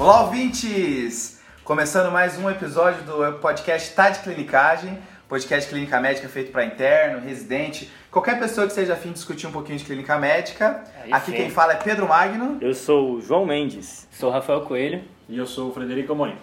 Olá, ouvintes! Começando mais um episódio do podcast Tá de Clinicagem, podcast clínica médica feito para interno, residente, qualquer pessoa que seja afim de discutir um pouquinho de clínica médica. Aí Aqui sim. quem fala é Pedro Magno. Eu sou o João Mendes. Sou Rafael Coelho. E eu sou o Frederico Amorim.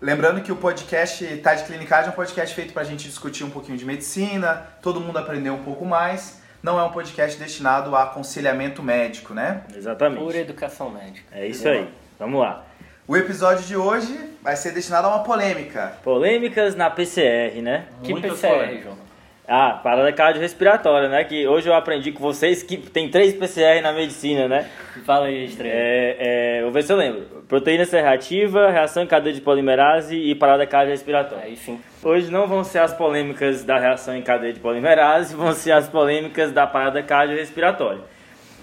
Lembrando que o podcast Tá de Clinicagem é um podcast feito pra gente discutir um pouquinho de medicina, todo mundo aprender um pouco mais. Não é um podcast destinado a aconselhamento médico, né? Exatamente. Pura educação médica. É isso aí. Vamos lá. O episódio de hoje vai ser destinado a uma polêmica. Polêmicas na PCR, né? Que Muitas PCR. João? Ah, parada cardiorrespiratória, né? Que hoje eu aprendi com vocês que tem três PCR na medicina, né? Fala aí, estreia. É, é, vou ver se eu lembro. Proteína C reativa, reação em cadeia de polimerase e parada cardiorrespiratória. Aí sim. Hoje não vão ser as polêmicas da reação em cadeia de polimerase, vão ser as polêmicas da parada cardiorrespiratória.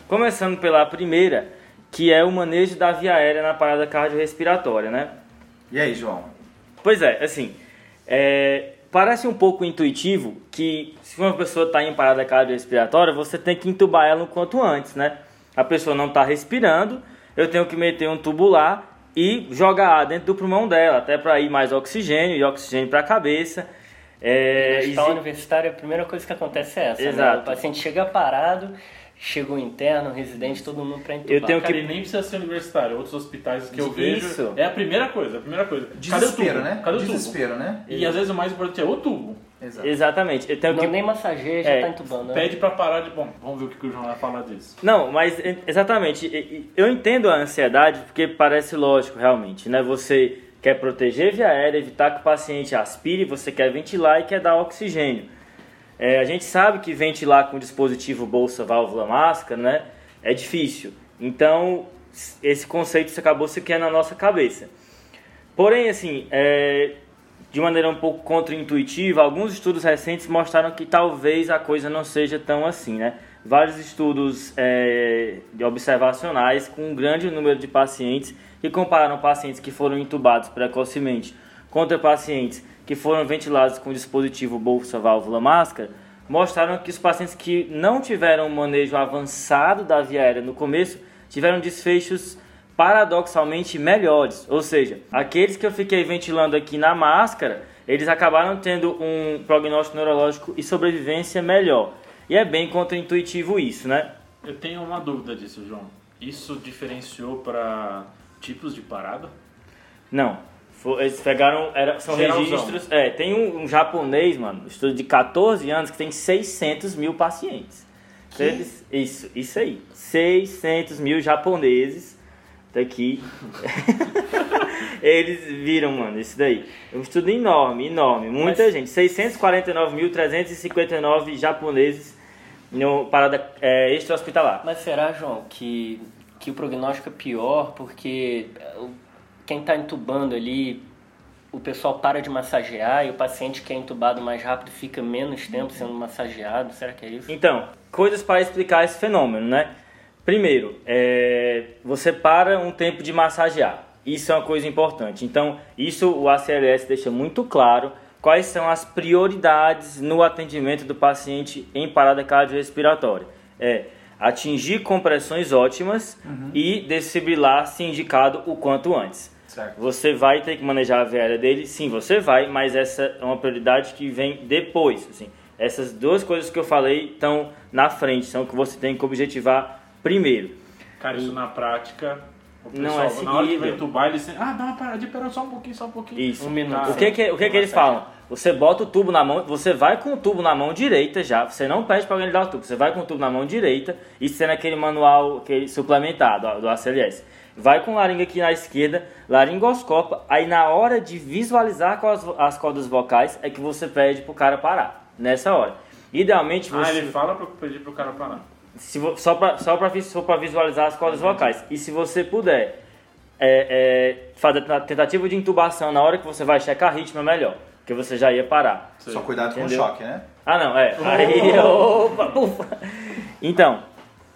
Começando pela primeira, que é o manejo da via aérea na parada cardiorrespiratória, né? E aí, João? Pois é, assim, é, parece um pouco intuitivo que se uma pessoa está em parada cardiorrespiratória, você tem que entubar ela o quanto antes, né? A pessoa não está respirando, eu tenho que meter um tubo lá e jogar ar dentro do pulmão dela, até para ir mais oxigênio e oxigênio para a cabeça. É, No hospital exi- universitário, a primeira coisa que acontece é essa. né? Exato. O paciente chega parado, chega o interno, o residente, todo mundo pra entubar. Eu tenho Cara, que- nem precisa ser universitário. Outros hospitais que eu vejo. Isso. É a primeira coisa, a primeira coisa. Cadê o Desespero, tubo? né? Cadê o tubo? Desespero, né? E às vezes o mais importante é o tubo. Exato. Exatamente, eu tenho Não que nem massageia, já É, tá entubando. né? Pede pra parar de. Bom, vamos ver o que o João vai falar disso. Não, mas exatamente. Eu entendo a ansiedade porque parece lógico, realmente, né? Você quer proteger via aérea, evitar que o paciente aspire, você quer ventilar e quer dar oxigênio. É, a gente sabe que ventilar com dispositivo bolsa, válvula, máscara, né? É difícil. Então, esse conceito acabou se na nossa cabeça. Porém, assim, é, de maneira um pouco contraintuitiva, alguns estudos recentes mostraram que talvez a coisa não seja tão assim, né? Vários estudos é, observacionais com um grande número de pacientes que compararam pacientes que foram intubados precocemente contra pacientes que foram ventilados com dispositivo bolsa, válvula, máscara, mostraram que os pacientes que não tiveram um manejo avançado da via aérea no começo tiveram desfechos paradoxalmente melhores. Ou seja, aqueles que eu fiquei ventilando aqui na máscara, eles acabaram tendo um prognóstico neurológico e sobrevivência melhor. E é bem contraintuitivo isso, né? Eu tenho uma dúvida disso, João. Isso diferenciou pra tipos de parada? Não. Eles pegaram. Era, são Geralzão. registros. É, tem um, um japonês, mano, um estudo de 14 anos que tem 600 mil pacientes. Então, eles- isso, isso aí. 600 mil japoneses. Tá aqui. eles viram, mano, isso daí. É um estudo enorme, enorme. Muita Mas- gente. 649.359 japoneses no parada é, extra-hospitalar. Mas será, João, que, que o prognóstico é pior porque quem está entubando ali, o pessoal para de massagear e o paciente que é entubado mais rápido fica menos tempo sendo massageado? Será que é isso? Então, coisas para explicar esse fenômeno, né? Primeiro, é, você para um tempo de massagear. Isso é uma coisa importante. Então, isso o ACLS deixa muito claro quais são as prioridades no atendimento do paciente em parada cardiorrespiratória. É atingir compressões ótimas e desfibrilar se indicado o quanto antes. Certo. Você vai ter que manejar a aérea dele? Sim, você vai, mas essa é uma prioridade que vem depois. Assim. Essas duas coisas que eu falei estão na frente, são que você tem que objetivar primeiro. Cara, isso na prática. O Não é na hora que seguível. vai entubar, eles dizem, ah, dá uma paradinha, pera só um pouquinho, só um pouquinho. Isso. Um minuto. O que que, o que, que eles falam? Você bota o tubo na mão, você vai com o tubo na mão direita já, você não pede para alguém dar o tubo, você vai com o tubo na mão direita, isso sendo aquele manual aquele suplementado ó, do ACLS. Vai com laringa aqui na esquerda, laringoscopa, aí na hora de visualizar com as, as cordas vocais é que você pede pro cara parar, nessa hora. Idealmente Ah, você... ele fala pra eu pedir pro cara parar. Se só para só pra, pra visualizar as cordas vocais. E se você puder é, é, fazer a tentativa de intubação na hora que você vai checar ritmo, é melhor. Porque você já ia parar. Só cuidado Entendeu? com o choque, né? Ah, não, é. Aí, opa, ufa. Então,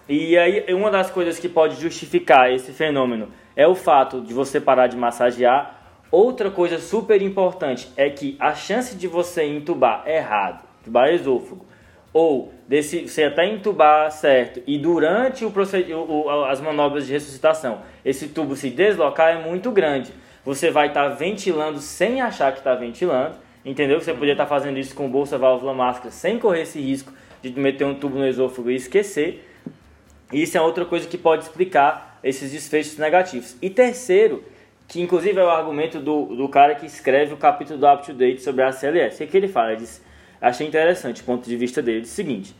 e aí uma das coisas que pode justificar esse fenômeno é o fato de você parar de massagear. Outra coisa super importante é que a chance de você entubar errado, entubar esôfago, ou desse, você até entubar certo e durante o, o, as manobras de ressuscitação esse tubo se deslocar é muito grande. Você vai estar tá ventilando sem achar que está ventilando, entendeu? Você poderia estar tá fazendo isso com bolsa, válvula, máscara, sem correr esse risco de meter um tubo no esôfago e esquecer. Isso é outra coisa que pode explicar esses desfechos negativos. E terceiro, que inclusive é o argumento do, do cara que escreve o capítulo do Up to Date sobre a CLS. O que, é que ele fala? Ele diz, achei interessante o ponto de vista dele, é o seguinte,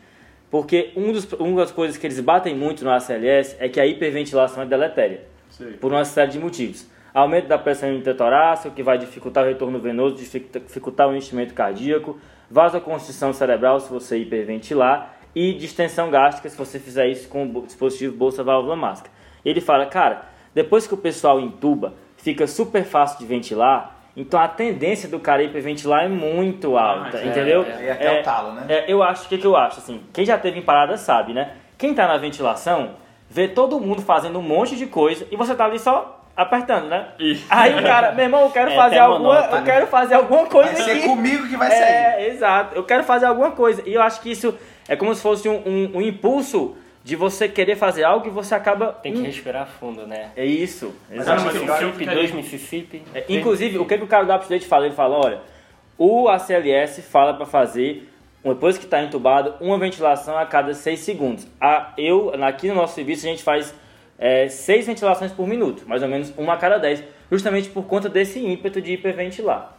porque um dos, uma das coisas que eles batem muito no ACLS é que a hiperventilação é deletéria, Sim. por uma série de motivos. Aumento da pressão intertorácica, que vai dificultar o retorno venoso, dificultar o enchimento cardíaco, vasoconstrição cerebral se você hiperventilar e distensão gástrica se você fizer isso com o dispositivo bolsa válvula máscara. Ele fala, cara, depois que o pessoal intuba, fica super fácil de ventilar, então a tendência do cara hiperventilar é muito alta, ah, entendeu? É, é, até é, o talo, né? É, eu acho, o que, que eu acho, assim, quem já teve em parada sabe, né? Quem tá na ventilação, vê todo mundo fazendo um monte de coisa e você tá ali só apertando, né? Aí o cara, meu irmão, eu quero é, fazer alguma, eu quero fazer alguma coisa vai aqui. ser comigo que vai sair. É, exato. Eu quero fazer alguma coisa. E eu acho que isso é como se fosse um, um, um impulso de você querer fazer algo e você acaba. Tem que respirar fundo, né? É isso. Exato. Mississippi, dois Mississippi. É, inclusive, o que, que o cara do Update fala? Ele fala: olha, o ACLS fala para fazer, depois que está entubado, uma ventilação a cada 6 segundos. A, eu, aqui no nosso serviço, a gente faz é, 6 ventilações por minuto, mais ou menos uma a cada 10, justamente por conta desse ímpeto de hiperventilar.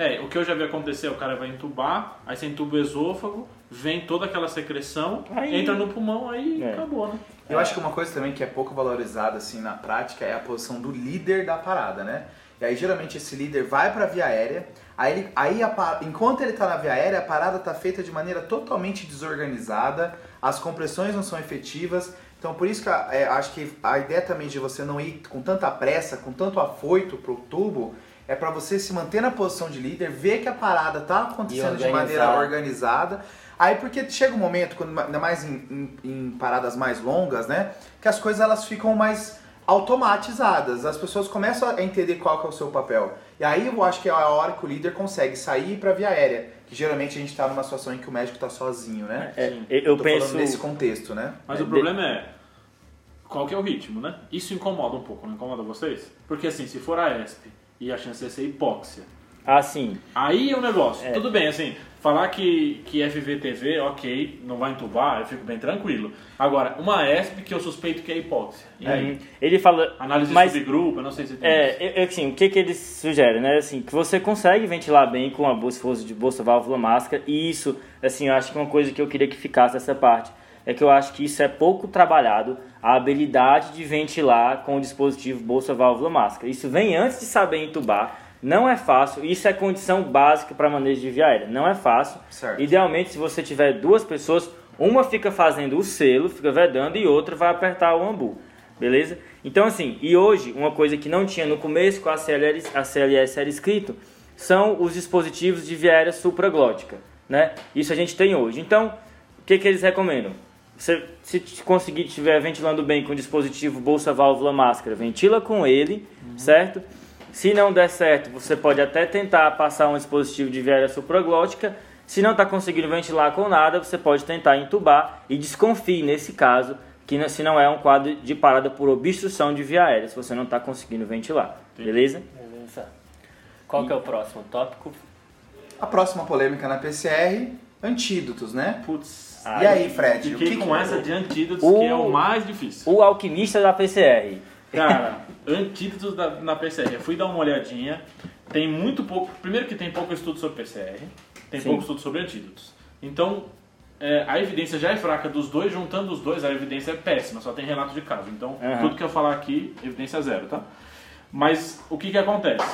É, o que eu já vi acontecer, o cara vai entubar, aí você entuba o esôfago, vem toda aquela secreção, aí... entra no pulmão, aí é. acabou, né? Eu acho que uma coisa também que é pouco valorizada assim na prática é a posição do líder da parada, né? E aí geralmente esse líder vai para a via aérea, aí, ele, aí a, enquanto ele está na via aérea, a parada está feita de maneira totalmente desorganizada, as compressões não são efetivas, então por isso que é, acho que a ideia também de você não ir com tanta pressa, com tanto afoito pro tubo, é para você se manter na posição de líder, ver que a parada tá acontecendo de maneira organizada. Aí porque chega um momento, quando, ainda mais em, em, em, paradas mais longas, né? Que as coisas elas ficam mais automatizadas. As pessoas começam a entender qual que é o seu papel. E aí eu acho que é a hora que o líder consegue sair para via aérea. Que geralmente a gente está numa situação em que o médico está sozinho, né? É, eu Tô penso nesse contexto, né? Mas é, o problema é qual que é o ritmo, né? Isso incomoda um pouco, não incomoda vocês? Porque assim, se for a ESP e a chance de ser hipóxia. Ah, sim. Aí é o negócio. É. Tudo bem, assim, falar que, que FVTV, ok, não vai entubar, eu fico bem tranquilo. Agora, uma ESP que eu suspeito que é hipóxia. E é. aí? Ele fala. Análise mas, de subgrupo, eu não sei se tem. É, assim, o que, que ele sugere, né? Assim, que você consegue ventilar bem com a bolsa de bolsa válvula máscara, e isso, assim, eu acho que uma coisa que eu queria que ficasse essa parte é que eu acho que isso é pouco trabalhado a habilidade de ventilar com o dispositivo bolsa válvula máscara. Isso vem antes de saber entubar. Não é fácil, isso é condição básica para manejo de via aérea. Não é fácil. Certo. Idealmente, se você tiver duas pessoas, uma fica fazendo o selo, fica vedando, e outra vai apertar o ambu. Beleza? Então, assim, e hoje, uma coisa que não tinha no começo, com a CLS, a CLS era escrito, são os dispositivos de via aérea supraglótica. Né? Isso a gente tem hoje. Então, o que, que eles recomendam? Você, se conseguir estiver ventilando bem com o dispositivo bolsa válvula máscara, ventila com ele, uhum. certo? Se não der certo, você pode até tentar passar um dispositivo de viária supraglótica. Se não está conseguindo ventilar com nada, você pode tentar entubar e desconfie nesse caso que se não é um quadro de parada por obstrução de via aérea, se você não está conseguindo ventilar. Beleza? Beleza. Qual e... que é o próximo tópico? A próxima polêmica na PCR, antídotos, né? Putz. Ah, e aí, Fred? Fiquei com essa de antídotos, o, que é o mais difícil. O alquimista da PCR. Cara, antídotos da, na PCR. Eu fui dar uma olhadinha. Tem muito pouco. Primeiro que tem pouco estudo sobre PCR, tem Sim. pouco estudo sobre antídotos. Então, é, a evidência já é fraca dos dois, juntando os dois, a evidência é péssima, só tem relato de caso. Então, uhum. tudo que eu falar aqui, evidência zero, tá? Mas o que que acontece?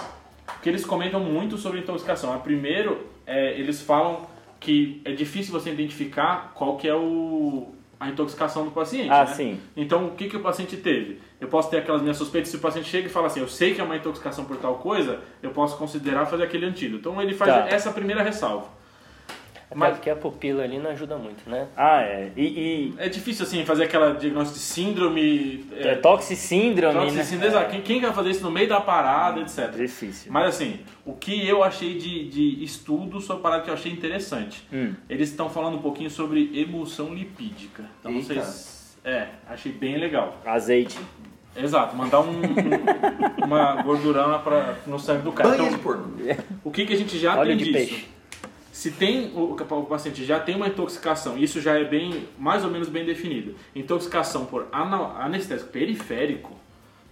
Porque eles comentam muito sobre intoxicação. A primeiro, é, eles falam que é difícil você identificar qual que é o, a intoxicação do paciente. Ah, né? sim. Então, o que, que o paciente teve? Eu posso ter aquelas minhas suspeitas, se o paciente chega e fala assim, eu sei que é uma intoxicação por tal coisa, eu posso considerar fazer aquele antídoto. Então, ele faz tá. essa primeira ressalva. Até Mas- porque a pupila ali não ajuda muito, né? Ah, é. E, e É difícil, assim, fazer aquela diagnóstico de síndrome... é, toxicíndrome, né? toxicina, exato. Quem, quem vai fazer isso no meio da parada, etc. Difícil. Mas assim, o que eu achei de, de estudo sobre a parada que eu achei interessante. Hum. Eles estão falando um pouquinho sobre emulsão lipídica. Então não sei Eita. se... É, achei bem legal. Azeite. Exato, mandar um, uma gordurama pra, no sangue do cara. Banha Então, de porco. o que, que a gente já Óleo tem de disso? peixe. Se tem o, o paciente já tem uma intoxicação, isso já é bem mais ou menos bem definido. Intoxicação por anestésico periférico.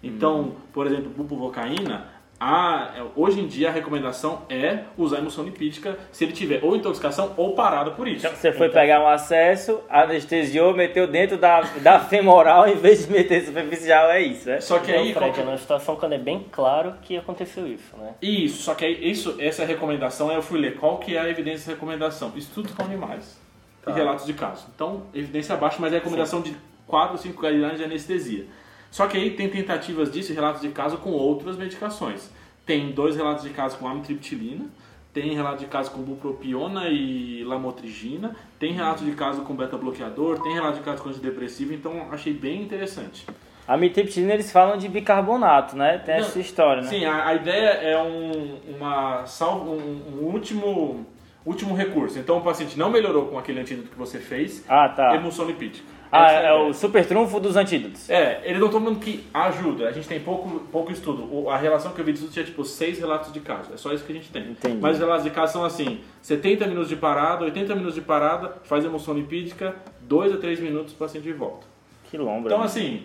Então, Hum. por exemplo, buprovocaína, a, é, hoje em dia a recomendação é usar emulsão lipídica se ele tiver ou intoxicação ou parada por isso. Então, você foi pegar um acesso, anestesiou, meteu dentro da, da femoral em vez de meter superficial, é isso, né? Só que Então, aí qual Fred, que- é uma situação quando é bem claro que aconteceu isso, né? Isso, só que aí isso, essa recomendação, eu fui ler qual que é a evidência de recomendação. Estudos com animais Tá. e relatos de caso. Então, evidência baixa, mas é a recomendação de 4 ou 5 guidelines de anestesia. Só que aí tem tentativas disso e relatos de caso com outras medicações. Tem dois relatos de caso com amitriptilina, tem relato de caso com bupropiona e lamotrigina, tem relato de caso com beta-bloqueador, tem relato de caso com antidepressivo, então achei bem interessante. A mitriptilina eles falam de bicarbonato, né? Tem Não, essa história, né? Sim, a, a ideia é um, uma salvo, um, um último, último recurso. Então o paciente não melhorou com aquele antídoto que você fez, Ah, tá. emulsão lipídica. Ah, é, a o ideia. super trunfo dos antídotos. É, eles não estão falando que ajuda, a gente tem pouco, pouco estudo. O- A relação que eu vi de estudo tinha tipo seis relatos de caso, é só isso que a gente tem. Entendi. Mas os relatos de caso são assim: 70 minutos de parada, 80 minutos de parada, faz emulsão lipídica, 2 a 3 minutos o paciente volta. Que lombra. Então, né? assim,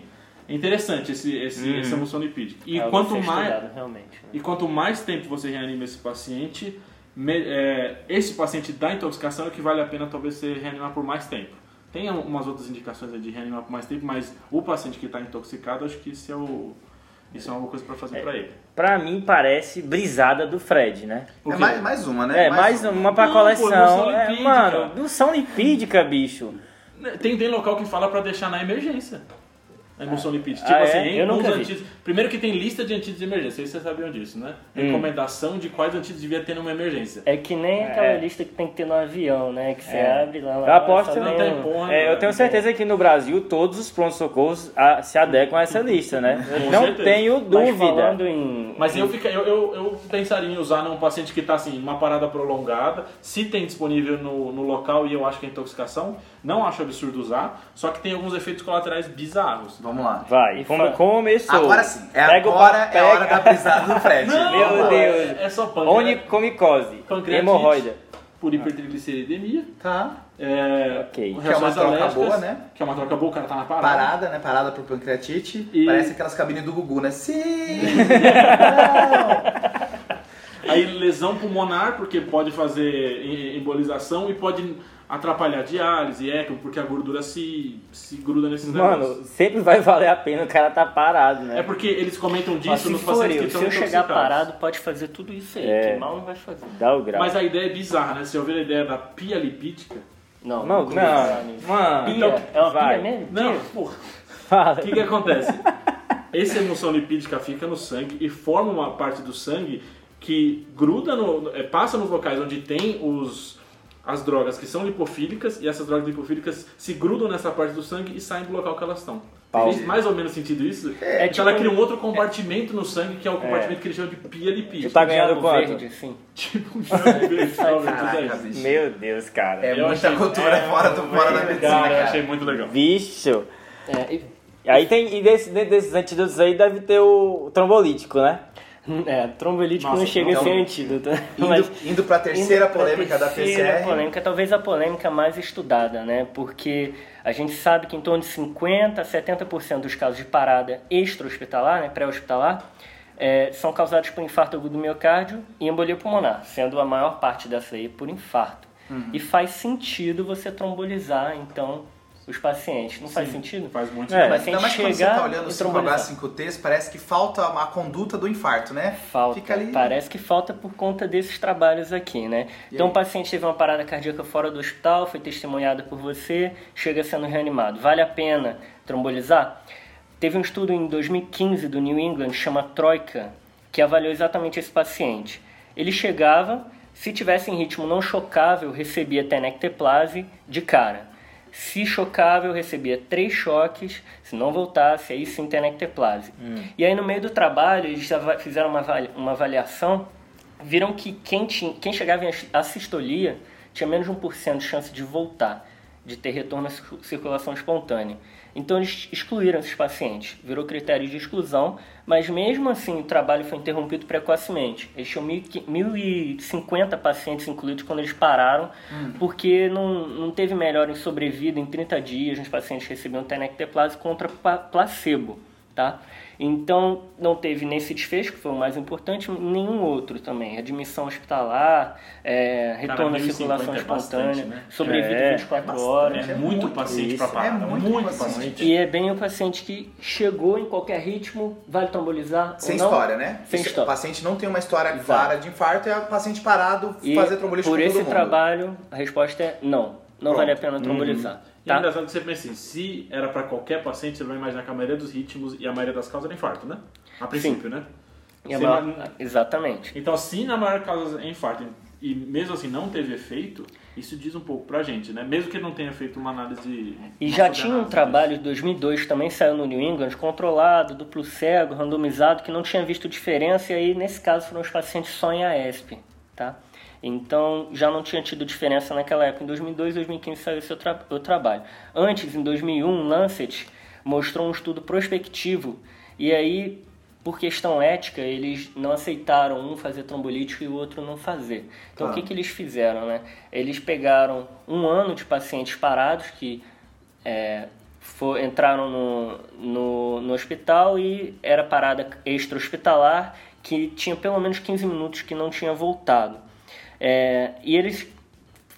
interessante esse, esse, Uhum. essa emulsão lipídica. E É quanto mais. estudado, realmente. né? E quanto mais tempo você reanima esse paciente, me- é, esse paciente da intoxicação é que vale a pena talvez você reanimar por mais tempo. Tem um- umas outras indicações de reanimar por mais tempo, mas o paciente que está intoxicado, acho que isso é, o, isso é uma coisa para fazer para ele. Pra mim parece brisada do Fred, né? É mais, mais uma, né? É, mais uma pra Não, pô, coleção. emulsão É, mano, emulsão lipídica, bicho. Tem, tem local que fala para deixar na emergência. A emulsão lipídica. Tipo Ah, é? assim, em Eu nunca vi. Primeiro que tem lista de antídotos de emergência, vocês sabiam disso, né? Hum. Recomendação de quais antídotos devia ter numa emergência. É que nem aquela É. lista que tem que ter no avião, né? Que você É. abre lá. lá Eu aposto não tem porra. É, eu tenho certeza que no Brasil todos os prontos-socorros ah, se adequam a essa lista, né? Não certeza. tenho Mas dúvida. falando em. Mas eu, fica, eu, eu, eu pensaria em usar num paciente que está assim, uma parada prolongada, se tem disponível no, no local e eu acho que é intoxicação, não acho absurdo usar, só que tem alguns efeitos colaterais bizarros. Vamos lá. Vai, E fa- começou. Agora sim. É Pega agora pa- é a hora pega- da brisada do Fred. Não, Meu Vamos lá. Deus. É, é só pâncreas Onicomicose, pancreatite hemorroida. por hipertrigliceridemia, Tá. é, Que é uma troca boa, né? Que é uma troca boa, o cara tá na parada. Parada, né? Parada por pancreatite. E- Parece aquelas cabines do Gugu, né? Sim! Aí lesão pulmonar, porque pode fazer em- embolização e pode atrapalhar diálise, ECMO, porque a gordura se, se gruda nesses negócios. Mano, sempre vai valer a pena o cara tá parado, né? É porque eles comentam disso se nos pacientes que eu, estão se eu chegar parado, pode fazer tudo isso aí, É. que mal não vai fazer. Dá o grau. Mas a ideia é bizarra, né? Você ouviu a ideia da pia lipídica? Não, Não, não, nisso. mano. Pia? Então, é uma vai. pia mesmo? Não, porra. Fala. O que, que acontece? Essa emulsão lipídica fica no sangue e forma uma parte do sangue que gruda no. é, passa nos locais onde tem os, as drogas que são lipofílicas e essas drogas lipofílicas se grudam nessa parte do sangue e saem do local que elas estão. Fez mais ou menos sentido isso? É então ela tipo- cria um outro compartimento no sangue que é o compartimento que eles chamam de pia lipídica. Tu tá ganhando quanto? verde, assim. Tipo um verde, talvez, Caraca, é bicho. Meu Deus, cara. É Eu muita achei- cultura é, fora, do, fora da medicina, Cara, eu cara. achei muito legal. Bicho. É, e- Aí tem, e desse, dentro desses antídotos aí deve ter o trombolítico, né? É, trombolítico Nossa, não chega então, a ser antídoto. Indo, mas- indo pra terceira Indo pra polêmica da terceira PCR. polêmica, talvez a polêmica mais estudada, né? Porque a gente sabe que em torno de 50% a 70% dos casos de parada extra-hospitalar, né, pré-hospitalar, é, são causados por infarto agudo do miocárdio e embolia pulmonar, sendo a maior parte dessa aí por infarto. Uhum. E faz sentido você trombolizar, então, os pacientes. Não faz Sim, sentido? Faz muito É. sentido. Mas Ainda mais quando você chegar tá olhando e o trombolizar. 5H5T, parece que falta a conduta do infarto, né? Falta. Fica ali. Parece que falta por conta desses trabalhos aqui, né? E então aí? o paciente teve uma parada cardíaca fora do hospital, foi testemunhado por você, chega sendo reanimado. Vale a pena trombolizar? Teve um estudo em 2015 do New England, chama Troika, que avaliou exatamente esse paciente. Ele chegava, Se tivesse em ritmo não chocável, recebia tenecteplase de cara. Se chocável, recebia três choques. Se não voltasse, aí sim tenecteplase. Hum. E aí no meio do trabalho, eles fizeram uma, uma avaliação, viram que quem, tinha, quem chegava em assistolia tinha menos de 1% de chance de voltar, de ter retorno à circu- circulação espontânea. Então eles excluíram esses pacientes, virou critério de exclusão, mas mesmo assim o trabalho foi interrompido precocemente. Eles tinham 1.050 pacientes incluídos quando eles pararam, porque não, não teve melhora em sobrevida em 30 dias nos pacientes recebiam tenecteplase contra placebo, tá? Então, não teve nesse desfecho, que foi o mais importante, nenhum outro também. Admissão hospitalar, é, retorno à 1050 circulação é espontânea, bastante, né? sobrevida É, 24 é horas. É É muito, muito paciente pra parada. É muito muito, paciente. paciente. E é bem o paciente que chegou em qualquer ritmo, vale trombolizar Sem ou não. história, né? Sem história. O paciente não tem uma história Exato. clara de infarto, é o paciente parado E fazer trombolítico por esse todo mundo. trabalho, a resposta é não. Não Pronto. vale a pena trombolizar. E Tá? engraçado que você pensa assim, se era pra qualquer paciente, você vai imaginar que a maioria dos ritmos e a maioria das causas era infarto, né? A princípio, né? A Você maior- Exatamente. Então, se na maior causa é infarto e mesmo assim não teve efeito, isso diz um pouco pra gente, né? Mesmo que ele não tenha feito uma análise... E uma já tinha um trabalho de 2002 que também saiu no New England, controlado, duplo cego, randomizado, que não tinha visto diferença, e aí nesse caso foram os pacientes só em AESP, tá? Então já não tinha tido diferença naquela época. Em 2002 e 2015 saiu esse tra o trabalho. Antes, em 2001, Lancet mostrou um estudo prospectivo, e aí, por questão ética, eles não aceitaram um fazer trombolítico e o outro não fazer. Então o Ah. que, que eles fizeram, né? Eles pegaram um ano de pacientes parados que é, fo- entraram no, no, no hospital e era parada extra-hospitalar que tinha pelo menos 15 minutos que não tinha voltado. É, e eles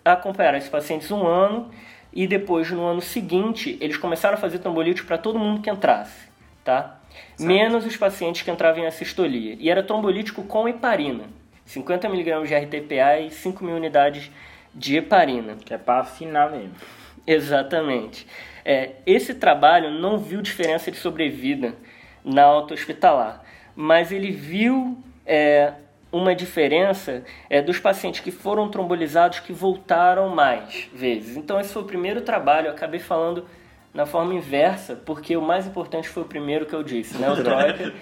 acompanharam esses pacientes um ano e depois, no ano seguinte, eles começaram a fazer trombolítico para todo mundo que entrasse, tá? Menos os pacientes que entravam em assistolia. E era trombolítico com heparina. 50mg de RTPA e 5 mil unidades de heparina. Que é pra afinar mesmo. Exatamente. É, esse trabalho não viu diferença de sobrevida na alta hospitalar, mas ele viu é, uma diferença é, dos pacientes que foram trombolizados que voltaram mais vezes. Então esse foi o primeiro trabalho, eu acabei falando na forma inversa, porque o mais importante foi o primeiro que eu disse, né, o Troika,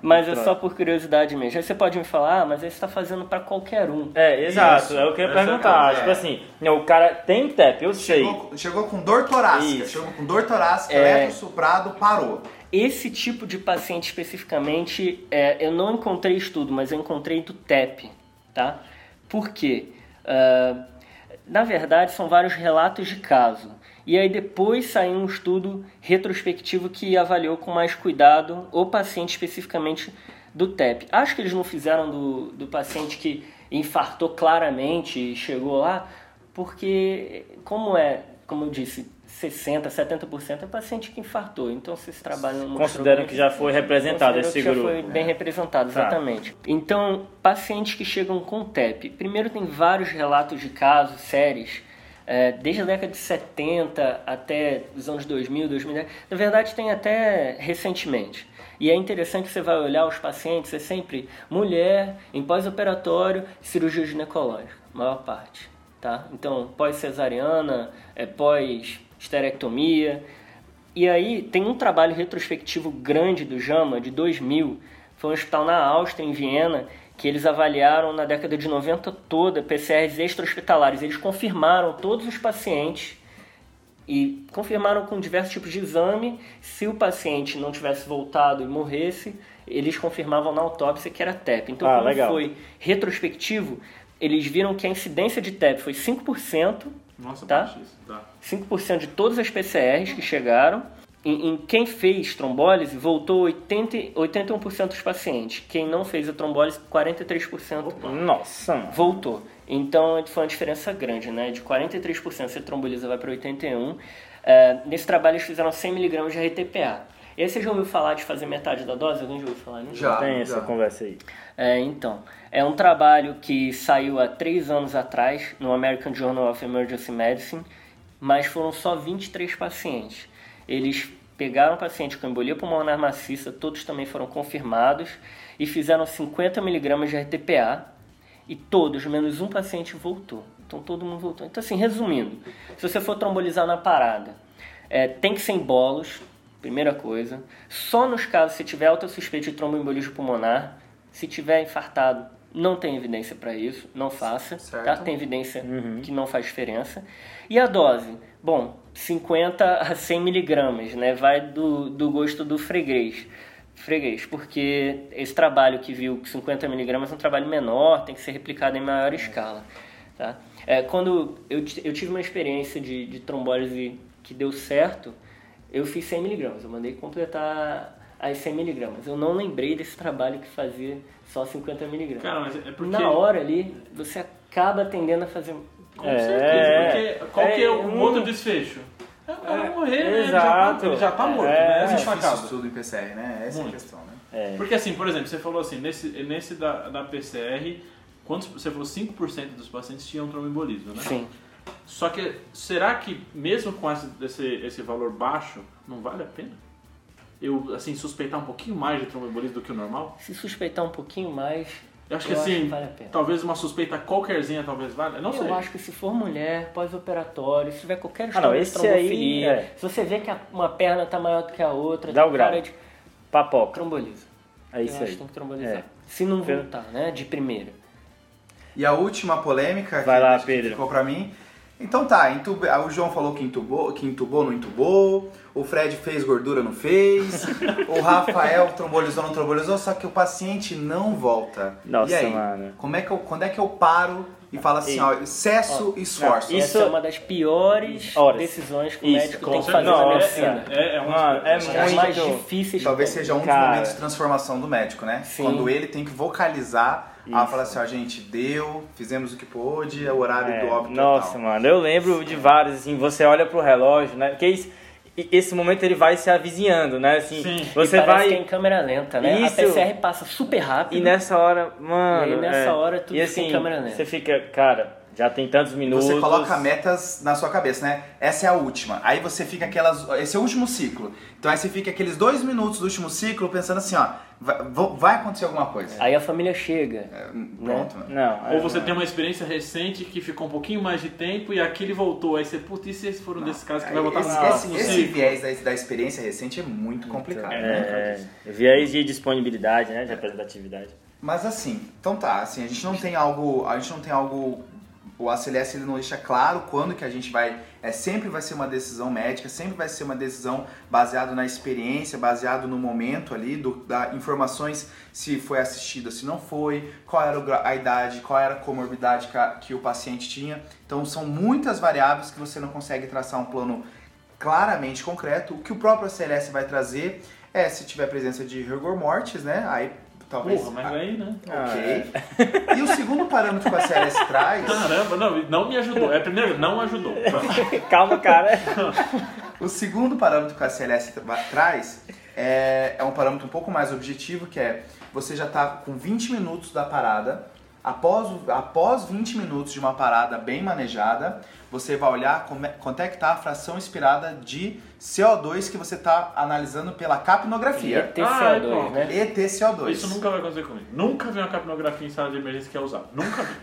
mas é só por curiosidade mesmo. Aí você pode me falar, ah, mas aí você está fazendo para qualquer um. É, exato. Isso. É o que eu ia Essa é perguntar. coisa, tipo é. assim, o cara tem TEP, eu sei. Chegou, chegou com dor torácica, Isso. chegou com dor torácica, É. eletrosuprado, parou. Esse tipo de paciente especificamente, é, eu não encontrei estudo, mas eu encontrei do TEP, tá? Por quê? Ah, na verdade, são vários relatos de caso. E aí depois saiu um estudo retrospectivo que avaliou com mais cuidado o paciente especificamente do TEP. Acho que eles não fizeram do, do paciente que infartou claramente e chegou lá, porque como é, como eu disse, 60, 70% é paciente que infartou. Então, não mostrou Consideram que já foi representado esse que já grupo. foi bem representado, Tá. exatamente. Então, pacientes que chegam com TEP. Primeiro, tem vários relatos de casos, séries, é, desde a década de 70 até os anos 2000, 2010. Na verdade, tem até recentemente. E é interessante que você vai olhar os pacientes, é sempre mulher, em pós-operatório, cirurgia ginecológica, maior parte. Tá? Então, pós-cesariana, é, pós-esterectomia. E aí, tem um trabalho retrospectivo grande do JAMA, de 2000, foi um hospital na Áustria, em Viena, que eles avaliaram na década de 90 toda PCRs extra-hospitalares. Eles confirmaram todos os pacientes e confirmaram com diversos tipos de exame. Se o paciente não tivesse voltado e morresse, eles confirmavam na autópsia que era TEP. Então, Ah, como legal. foi retrospectivo, eles viram que a incidência de TEP foi 5%, Nossa, Tá? baixo isso. Tá. 5% de todas as PCRs que chegaram. Em, em quem fez trombólise, voltou 80, 81% dos pacientes. Quem não fez a trombólise, 43% Nossa, mano. voltou. Então foi uma diferença grande, né? De 43% você tromboliza vai para 81%. É, nesse trabalho eles fizeram 100mg de RTPA. E aí você já ouviu falar de fazer metade da dose? Alguém já ouviu falar nisso? Já. Tem essa conversa aí. É, então, é um trabalho que saiu há três anos atrás no American Journal of Emergency Medicine, mas foram só 23 pacientes. Eles pegaram paciente com embolia pulmonar maciça, todos também foram confirmados, e fizeram 50 miligramas de RTPA, E todos, menos um paciente, voltou. Então todo mundo voltou. Então, assim, resumindo, se você for trombolizar na parada, é, tem que ser em bolos, primeira coisa. Só nos casos se tiver alta suspeita de tromboembolismo pulmonar, se tiver infartado, não tem evidência para isso, não faça, tá? Tem evidência que não faz diferença. E a dose? Bom, 50 a 100 miligramas, né? Vai do, do gosto do freguês. Freguês, porque esse trabalho que viu que 50 miligramas é um trabalho menor, tem que ser replicado em maior escala, tá? É, quando eu, eu tive uma experiência de, de trombólise que deu certo, eu fiz 100 miligramas, eu mandei completar as 100 miligramas. Eu não lembrei desse trabalho que fazia só 50 miligramas. Cara, mas é porque... Na hora ali, você acaba tendendo a fazer. Com É, certeza, porque qual que é o é, um- outro desfecho? É o cara morrer, né? Ele já exato. tá, ele já tá morto, É, né? É Essa é a difícil sacada. isso tudo em PCR, né? Essa é a Muito. questão, né? É. Porque assim, por exemplo, você falou assim, nesse, nesse da, da PCR, quantos, você falou 5% dos pacientes tinham tromboembolismo, né? Sim. Só que, será que mesmo com esse, esse, esse valor baixo, não vale a pena? Eu, assim, suspeitar um pouquinho mais de tromboembolismo do que o normal? Se suspeitar um pouquinho mais, Eu acho que Eu acho assim, que vale a pena. talvez uma suspeita qualquerzinha talvez valha. Não eu sei. acho que se for mulher, pós-operatório, se tiver qualquer Ah, não, de esse aí, é. se você vê que uma perna tá maior do que a outra, Dá o grau. cara de Papoca. tromboliza. É eu isso acho aí. que tem que trombolizar. É. Se não voltar, né, de primeira. E a última polêmica Vai que, lá, que Pedro. ficou pra mim. Então tá, ah, o João falou que entubou, que entubou, não entubou. O Fred fez gordura, não fez. o Rafael trombolizou, não trombolizou. Só que o paciente não volta. Nossa, e aí, mano. Como é que eu, quando é que eu paro e falo assim, E- ó, excesso e esforço? Isso- Essa é uma das piores Horas. decisões que o Isso, médico tem que fazer na medicina. É, é, é uma Mano, é muito- mais difíceis Talvez seja um dos momentos de transformação do médico, né? Sim. Quando ele tem que vocalizar, Isso. falar assim, ó, gente, deu, fizemos o que pôde, é o horário É, do óbito nossa, total. mano, eu lembro de vários, assim, você olha pro relógio, né? Porque isso- esse momento ele vai se avizinhando, né? Assim, Sim. você e vai. que é em câmera lenta, né? Isso. A PCR passa super rápido. E nessa hora, mano. E aí, nessa é, hora, tudo e fica em assim, câmera lenta. Você fica, cara, já tem tantos minutos. Você coloca metas na sua cabeça, né? Essa é a última. Aí você fica aquelas. Esse é o último ciclo. Então aí você fica aqueles dois minutos do último ciclo pensando assim, ó, vai, vai acontecer alguma coisa. Aí a família chega. É, pronto, né? Não, Ou você mano. tem uma experiência recente que ficou um pouquinho mais de tempo e aquele voltou. Aí você, putz, e se esse for um desses casos que vai voltar esse, no esse, esse viés da, da experiência recente é muito complicado, né? É, viés de disponibilidade, né? De representatividade. Mas assim, então tá, assim, a gente não tem algo. A gente não tem algo. O ACLS ele não deixa claro quando que a gente vai. É, sempre vai ser uma decisão médica, sempre vai ser uma decisão baseada na experiência, baseado no momento ali, do, da informações se foi assistida, se não foi, qual era a idade, qual era a comorbidade que, a- que o paciente tinha. Então são muitas variáveis que você não consegue traçar um plano claramente concreto. O que o próprio ACLS vai trazer é se tiver presença de rigor mortis, né? Aí talvez. Porra, mas aí, né? Ok. E o segundo parâmetro que a CLS traz, Caramba, não, não me ajudou. É, primeiro, não ajudou. Calma, cara. o segundo parâmetro que a CLS tra- traz é, é um parâmetro um pouco mais objetivo, que é você já está com 20 minutos da parada, após, após 20 minutos de uma parada bem manejada, você vai olhar como é- quanto é que está a fração inspirada de CO2 que você está analisando pela capnografia. ETCO2, Ah, pronto. né? ETCO2. Isso nunca vai acontecer comigo. Nunca vi uma capnografia em sala de emergência que é usada. Nunca vi.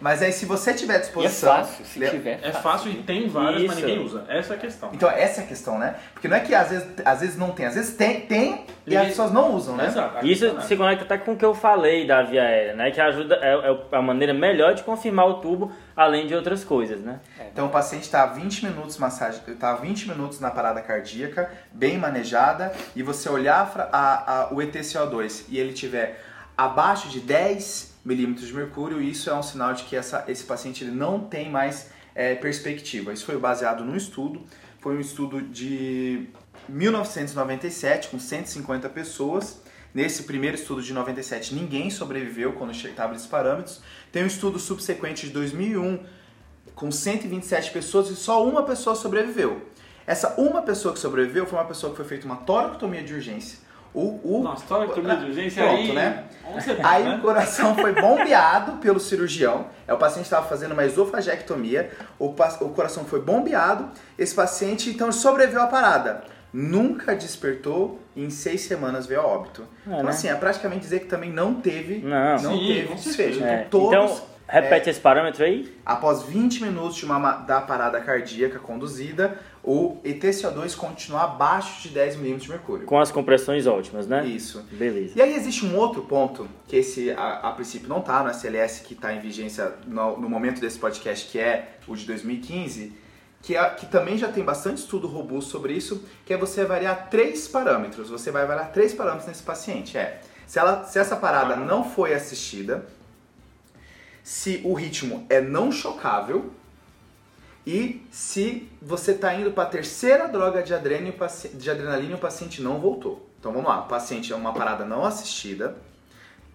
Mas aí se você tiver à E é disposição... fácil, se tiver. É fácil e tem várias, mas Isso. ninguém usa. Essa é a questão. Então essa é a questão, né? Porque não é que às vezes, às vezes não tem, às vezes tem, tem e Ninguém- as pessoas não usam, né? Exato. Isso é- se conecta até com o que eu falei da via aérea, né? Que ajuda, é, é a maneira melhor de confirmar o tubo, além de outras coisas, né? Então o paciente está 20 minutos massagem, tá 20 minutos na parada cardíaca, bem manejada, e você olhar a a- a- o ETCO2 e ele tiver abaixo de 10 milímetros de mercúrio, isso é um sinal de que essa, esse paciente ele não tem mais é, perspectiva. Isso foi baseado num estudo, foi um estudo de 1997 com 150 pessoas. Nesse primeiro estudo de 97, ninguém sobreviveu quando estava esses parâmetros. Tem um estudo subsequente de 2001 com 127 pessoas e só uma pessoa sobreviveu. Essa uma pessoa que sobreviveu foi uma pessoa que foi feita uma toracotomia de urgência. O, o, Nossa, história que de urgência Pronto, aí. né? Aí né? o coração foi bombeado pelo cirurgião. É, o paciente estava fazendo uma esofagectomia. O, o coração foi bombeado. Esse paciente então sobreviveu à parada. nunca despertou e em seis semanas veio a óbito. É, então, né? assim, é praticamente dizer que também não teve, Não. Sim, teve desfecho. certeza. É, Então, todos, Então, repete esse parâmetro aí. após 20 minutos de uma, ma- da parada cardíaca conduzida, o ETCO2 continua abaixo de 10 milímetros de mercúrio. Com as compressões ótimas, né? Isso. Beleza. E aí existe um outro ponto, que esse a, a princípio não está no SLS, que está em vigência no, no momento desse podcast, que é o de 2015, que, é- que também já tem bastante estudo robusto sobre isso, que é você variar três parâmetros. Você vai variar três parâmetros nesse paciente. É, se, ela, se essa parada não foi assistida, se o ritmo é não chocável e se você está indo para a terceira droga de, adrenalina, e o paci- de adrenalina e o paciente não voltou. Então vamos lá, o paciente é uma parada não assistida,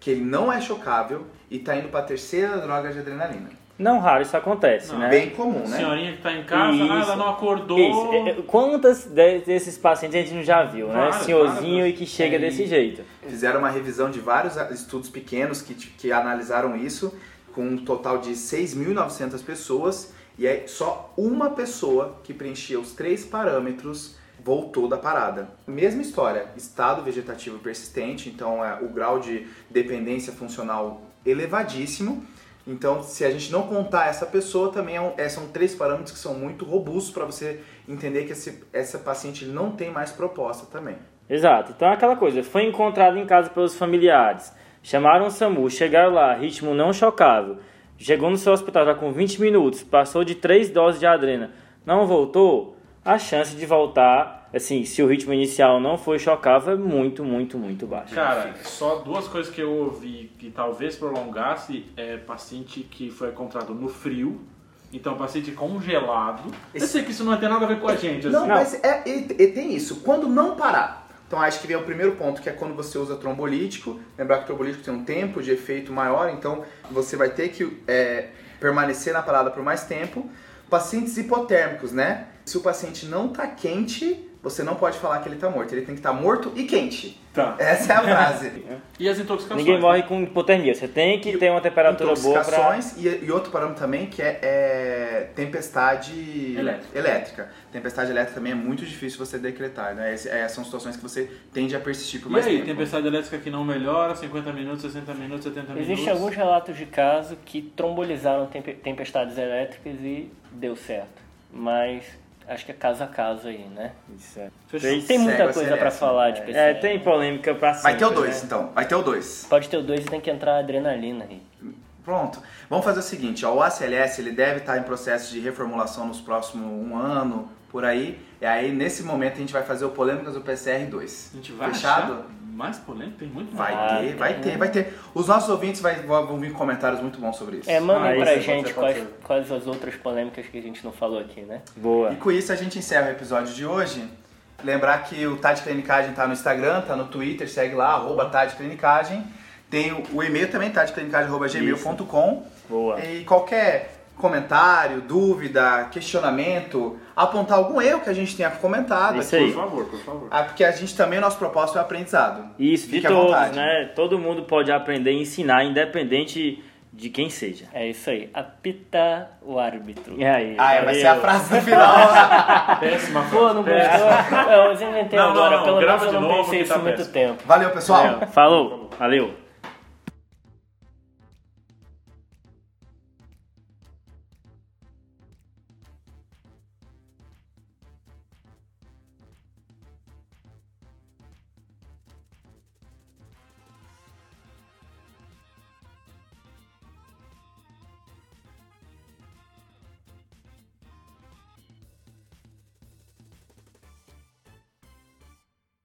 que ele não é chocável e está indo para a terceira droga de adrenalina. Não raro isso acontece, Não, né? Bem comum, né? Senhorinha que tá em casa, ah, Isso. ela não acordou. Isso. É, é, Quantas de- desses pacientes a gente não já viu, né? Várias, Senhorzinho várias. e que chega É, desse jeito. Fizeram uma revisão de vários estudos pequenos que, que analisaram isso, com um total de 6.900 pessoas, e é só uma pessoa que preenchia os três parâmetros voltou da parada. Mesma história, estado vegetativo persistente, então é o grau de dependência funcional elevadíssimo. Então, se a gente não contar essa pessoa, também é um- é- são três parâmetros que são muito robustos para você entender que esse, essa paciente não tem mais proposta também. Exato. Então é aquela coisa, foi encontrado em casa pelos familiares, chamaram o SAMU, chegaram lá, ritmo não chocável, chegou no seu hospital já com 20 minutos, passou de 3 doses de adrena, não voltou, a chance de voltar, assim, se o ritmo inicial não foi chocável, é muito, muito, muito baixa. Cara, só duas coisas que eu ouvi que talvez prolongasse é paciente que foi encontrado no frio. Então, paciente congelado. Eu sei que isso não tem nada a ver com a gente. Não, assim. mas é, e, e tem isso. Quando não parar. Então acho que vem o primeiro ponto, que é quando você usa trombolítico. Lembrar que o trombolítico tem um tempo de efeito maior, então você vai ter que é, permanecer na parada por mais tempo. Pacientes hipotérmicos, né? Se o paciente não tá quente, você não pode falar que ele tá morto. Ele tem que estar morto e quente. Tá. Essa é a frase. E as intoxicações? Ninguém morre com hipotermia, você tem que ter uma temperatura boa. Intoxicações e, e outro parâmetro também que é, é tempestade Elétrica. elétrica. Tempestade elétrica também é muito difícil você decretar, né? Esse- é, são situações que você tende a persistir por E mais aí, tempo. tempestade elétrica que não melhora, 50 minutos, 60 minutos, 70 minutos. Existem alguns relatos de caso que trombolizaram tempe- tempestades elétricas e deu certo. Mas acho que é caso a caso aí, né? Isso é. Três- Tem muita o coisa SLS, pra falar de É, PCR. tem polêmica pra sempre, Vai ter o 2, né? então. Vai ter o 2. Pode ter o 2 e tem que entrar adrenalina aí. Pronto. Vamos fazer o seguinte, ó, o ACLS ele deve estar em processo de reformulação nos próximos um ano, por aí. E aí, nesse momento, a gente vai fazer o Polêmicas do PCR 2. A gente vai Fechado? achar mais polêmico? Tem muito Vai Ah, ter, vai tem, ter, vai ter. Os nossos ouvintes vai, vão vir comentários muito bons sobre isso. É, mandem Ah, pra isso, gente pode ser, quais, ser. quais as outras polêmicas que a gente não falou aqui, né? Boa. E com isso a gente encerra o episódio de hoje. Lembrar que o Tade Clinicagem tá no Instagram, tá no Twitter, segue lá, arroba Tade Clinicagem. Tem o, o e-mail também, tadeclinicagem.gmail.com. Boa. E qualquer comentário, dúvida, questionamento, apontar algum erro que a gente tenha comentado Isso aqui. aí. Por favor, por favor. Ah, porque a gente também, nosso propósito é aprendizado. Isso, de Fique à todos, vontade. né? Todo mundo pode aprender e ensinar, independente de quem seja. É isso aí. Apita o árbitro. E aí? Ah, é, vai ser a valeu. frase no final. Péssima Pô, não gostou? Eu inventei Não, não, agora. não, Pelo grava menos eu de não pensei que isso tá há muito tempo. Valeu, pessoal. Falou, valeu.